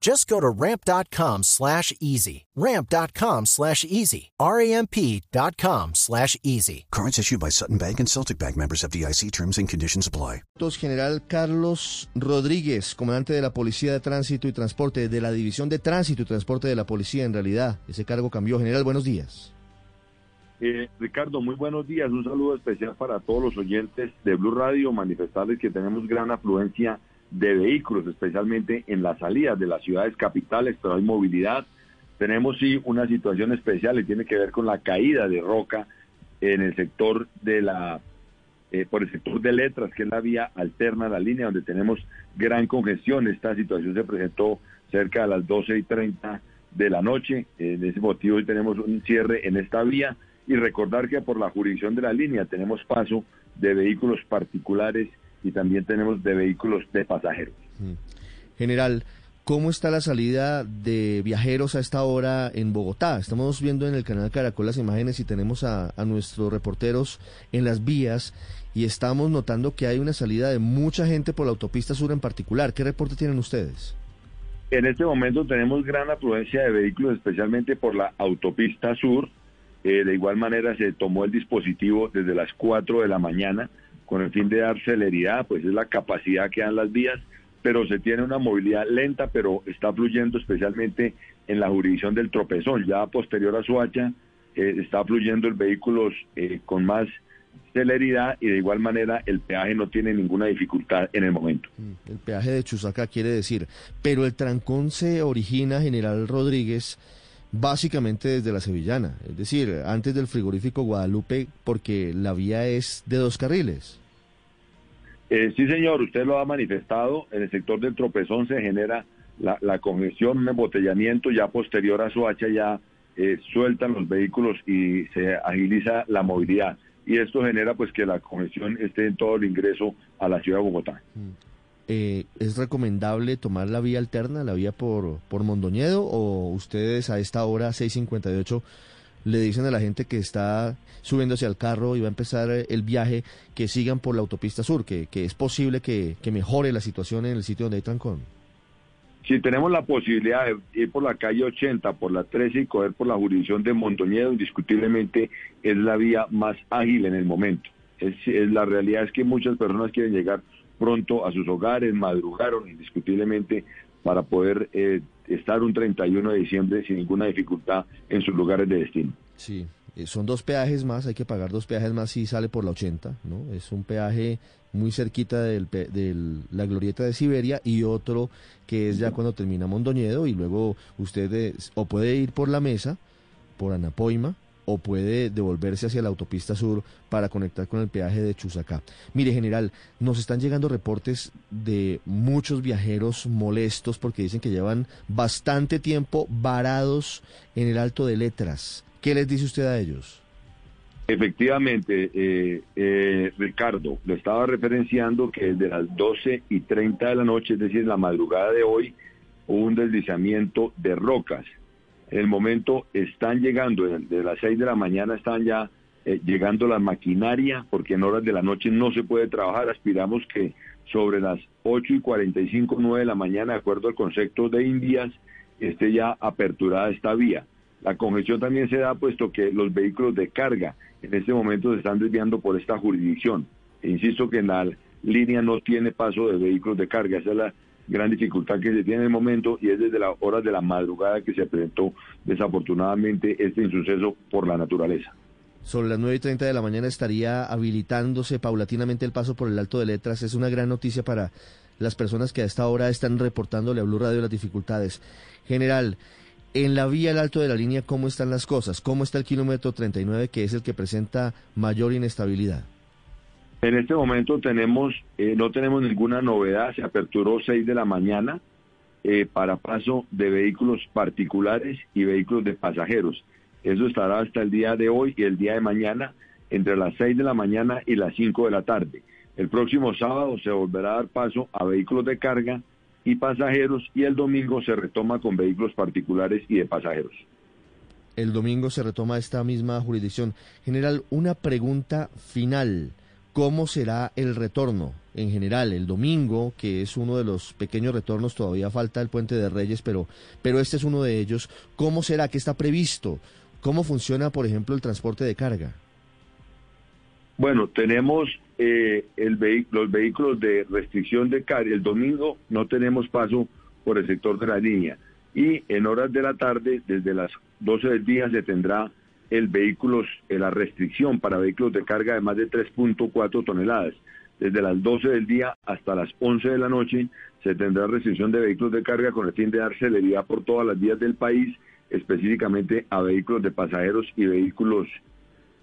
Just go to ramp.com slash easy. Ramp.com slash easy. R-A-M-P.com slash easy. Cards issued by Sutton Bank and Celtic Bank members of DIC terms and conditions apply. General Carlos Rodríguez, comandante de la Policía de Tránsito y Transporte, de la División de Tránsito y Transporte de la Policía, en realidad. Ese cargo cambió. General, buenos días. Eh, Ricardo, muy buenos días. Un saludo especial para todos los oyentes de Blue Radio. Manifestarles que tenemos gran afluencia de vehículos, especialmente en las salidas de las ciudades capitales, pero hay movilidad. Tenemos sí una situación especial y tiene que ver con la caída de roca en el sector de la, eh, por el sector de letras, que es la vía alterna a la línea, donde tenemos gran congestión. Esta situación se presentó cerca de las 12 y 30 de la noche. En ese motivo hoy tenemos un cierre en esta vía y recordar que por la jurisdicción de la línea tenemos paso de vehículos particulares y también tenemos de vehículos de pasajeros. Mm. General, ¿cómo está la salida de viajeros a esta hora en Bogotá? Estamos viendo en el canal Caracol las imágenes y tenemos a, a nuestros reporteros en las vías y estamos notando que hay una salida de mucha gente por la autopista sur en particular. ¿Qué reporte tienen ustedes? En este momento tenemos gran afluencia de vehículos, especialmente por la autopista sur. Eh, de igual manera se tomó el dispositivo desde las 4 de la mañana con el fin de dar celeridad, pues es la capacidad que dan las vías, pero se tiene una movilidad lenta, pero está fluyendo especialmente en la jurisdicción del tropezón. Ya posterior a Suacha eh, está fluyendo el vehículo eh, con más celeridad y de igual manera el peaje no tiene ninguna dificultad en el momento. Mm, el peaje de Chusaca quiere decir, pero el trancón se origina, General Rodríguez, básicamente desde la Sevillana, es decir, antes del frigorífico Guadalupe, porque la vía es de dos carriles. Eh, sí, señor, usted lo ha manifestado, en el sector del tropezón se genera la, la congestión, un embotellamiento, ya posterior a su hacha ya eh, sueltan los vehículos y se agiliza la movilidad. Y esto genera pues que la congestión esté en todo el ingreso a la ciudad de Bogotá. Mm. Eh, ¿es recomendable tomar la vía alterna, la vía por, por Mondoñedo, o ustedes a esta hora, 6.58, le dicen a la gente que está subiéndose al carro y va a empezar el viaje, que sigan por la autopista sur, que, que es posible que, mejore la situación en el sitio donde hay trancón? Si tenemos la posibilidad de ir por la calle 80, por la 13 y coger por la jurisdicción de Mondoñedo, indiscutiblemente es la vía más ágil en el momento. Es, la realidad es que muchas personas quieren llegar pronto a sus hogares, madrugaron indiscutiblemente para poder eh, estar un 31 de diciembre sin ninguna dificultad en sus lugares de destino. Sí, eh, son dos peajes más, hay que pagar dos peajes más si sale por la 80, ¿no? Es un peaje muy cerquita de la glorieta de Siberia y otro que es ya cuando termina Mondoñedo y luego usted eh, o puede ir por la mesa, por Anapoima, o puede devolverse hacia la autopista sur para conectar con el peaje de Chusacá. Mire, general, nos están llegando reportes de muchos viajeros molestos porque dicen que llevan bastante tiempo varados en el Alto de Letras. ¿Qué les dice usted a ellos? Efectivamente, eh, eh, Ricardo, lo estaba referenciando que desde las 12 y 30 de la noche, es decir, la madrugada de hoy, hubo un deslizamiento de rocas el momento están llegando, de las 6 de la mañana están ya eh, llegando la maquinaria, porque en horas de la noche no se puede trabajar. Aspiramos que sobre las 8 y 45, 9 de la mañana, de acuerdo al concepto de Indias, esté ya aperturada esta vía. La congestión también se da puesto que los vehículos de carga en este momento se están desviando por esta jurisdicción. E insisto que en la línea no tiene paso de vehículos de carga. Es la gran dificultad que se tiene en el momento y es desde las horas de la madrugada que se presentó desafortunadamente este insuceso por la naturaleza. sobre las 9 y 30 de la mañana estaría habilitándose paulatinamente el paso por el Alto de Letras. Es una gran noticia para las personas que a esta hora están reportándole a Blue Radio las dificultades. General, en la vía al alto de la línea, ¿cómo están las cosas? ¿Cómo está el kilómetro 39, que es el que presenta mayor inestabilidad? En este momento tenemos, eh, no tenemos ninguna novedad, se aperturó 6 de la mañana eh, para paso de vehículos particulares y vehículos de pasajeros. Eso estará hasta el día de hoy y el día de mañana entre las 6 de la mañana y las 5 de la tarde. El próximo sábado se volverá a dar paso a vehículos de carga y pasajeros y el domingo se retoma con vehículos particulares y de pasajeros. El domingo se retoma esta misma jurisdicción. General, una pregunta final. ¿Cómo será el retorno en general el domingo, que es uno de los pequeños retornos? Todavía falta el puente de Reyes, pero, pero este es uno de ellos. ¿Cómo será? ¿Qué está previsto? ¿Cómo funciona, por ejemplo, el transporte de carga? Bueno, tenemos eh, los vehículos de restricción de carga. El domingo no tenemos paso por el sector de la línea. Y en horas de la tarde, desde las 12 del día, se tendrá el vehículos, eh, la restricción para vehículos de carga de más de 3.4 toneladas. Desde las 12 del día hasta las 11 de la noche se tendrá restricción de vehículos de carga con el fin de dar celeridad por todas las vías del país, específicamente a vehículos de pasajeros y vehículos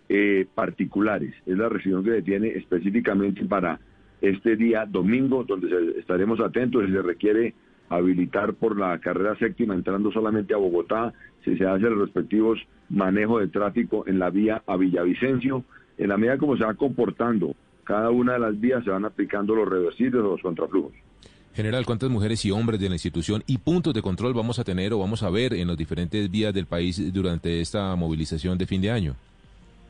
eh, particulares. Es la restricción que se tiene específicamente para este día domingo, donde estaremos atentos si se requiere habilitar por la carrera séptima entrando solamente a Bogotá, si se hace los respectivos manejo de tráfico en la vía a Villavicencio. En la medida como se va comportando cada una de las vías, se van aplicando los reversibles o los contraflujos. General, ¿cuántas mujeres y hombres de la institución y puntos de control vamos a tener o vamos a ver en las diferentes vías del país durante esta movilización de fin de año?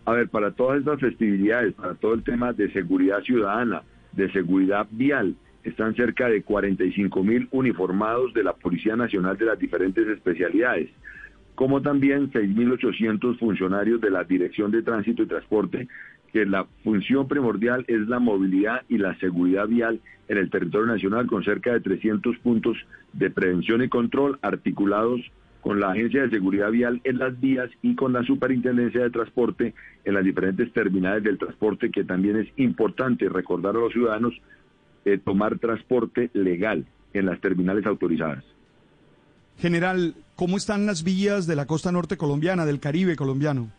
A ver, para todas estas festividades, para todo el tema de seguridad ciudadana, de seguridad vial, están cerca de 45 mil uniformados de la Policía Nacional de las diferentes especialidades, como también 6.800 funcionarios de la Dirección de Tránsito y Transporte, que la función primordial es la movilidad y la seguridad vial en el territorio nacional, con cerca de 300 puntos de prevención y control articulados con la Agencia de Seguridad Vial en las vías y con la Superintendencia de Transporte en las diferentes terminales del transporte, que también es importante recordar a los ciudadanos eh, tomar transporte legal en las terminales autorizadas. General, ¿cómo están las vías de la costa norte colombiana, del Caribe colombiano?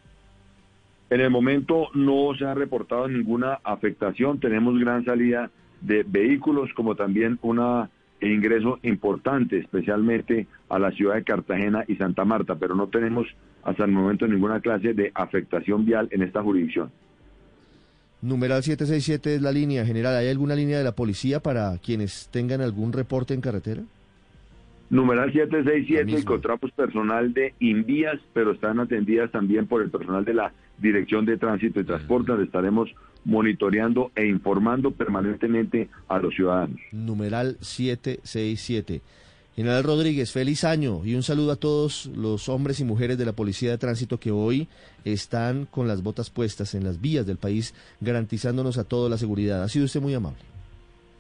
En el momento no se ha reportado ninguna afectación, tenemos gran salida de vehículos como también una e ingreso importante, especialmente a la ciudad de Cartagena y Santa Marta, pero no tenemos hasta el momento ninguna clase de afectación vial en esta jurisdicción. Numeral 767 es la línea general. ¿Hay alguna línea de la policía para quienes tengan algún reporte en carretera? Numeral 767, encontramos personal de Invías, pero están atendidas también por el personal de la Dirección de Tránsito y Transporte, donde estaremos monitoreando e informando permanentemente a los ciudadanos. Numeral 767. General Rodríguez, feliz año y un saludo a todos los hombres y mujeres de la Policía de Tránsito que hoy están con las botas puestas en las vías del país, garantizándonos a todos la seguridad. Ha sido usted muy amable.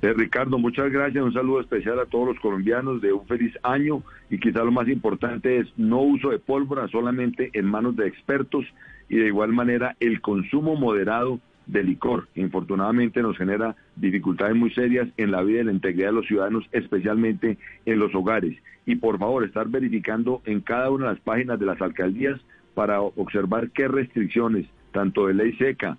Eh, Ricardo, muchas gracias. Un saludo especial a todos los colombianos de un feliz año y quizá lo más importante es no uso de pólvora solamente en manos de expertos y de igual manera el consumo moderado de licor. Infortunadamente nos genera dificultades muy serias en la vida y la integridad de los ciudadanos, especialmente en los hogares. Y por favor, estar verificando en cada una de las páginas de las alcaldías para observar qué restricciones, tanto de ley seca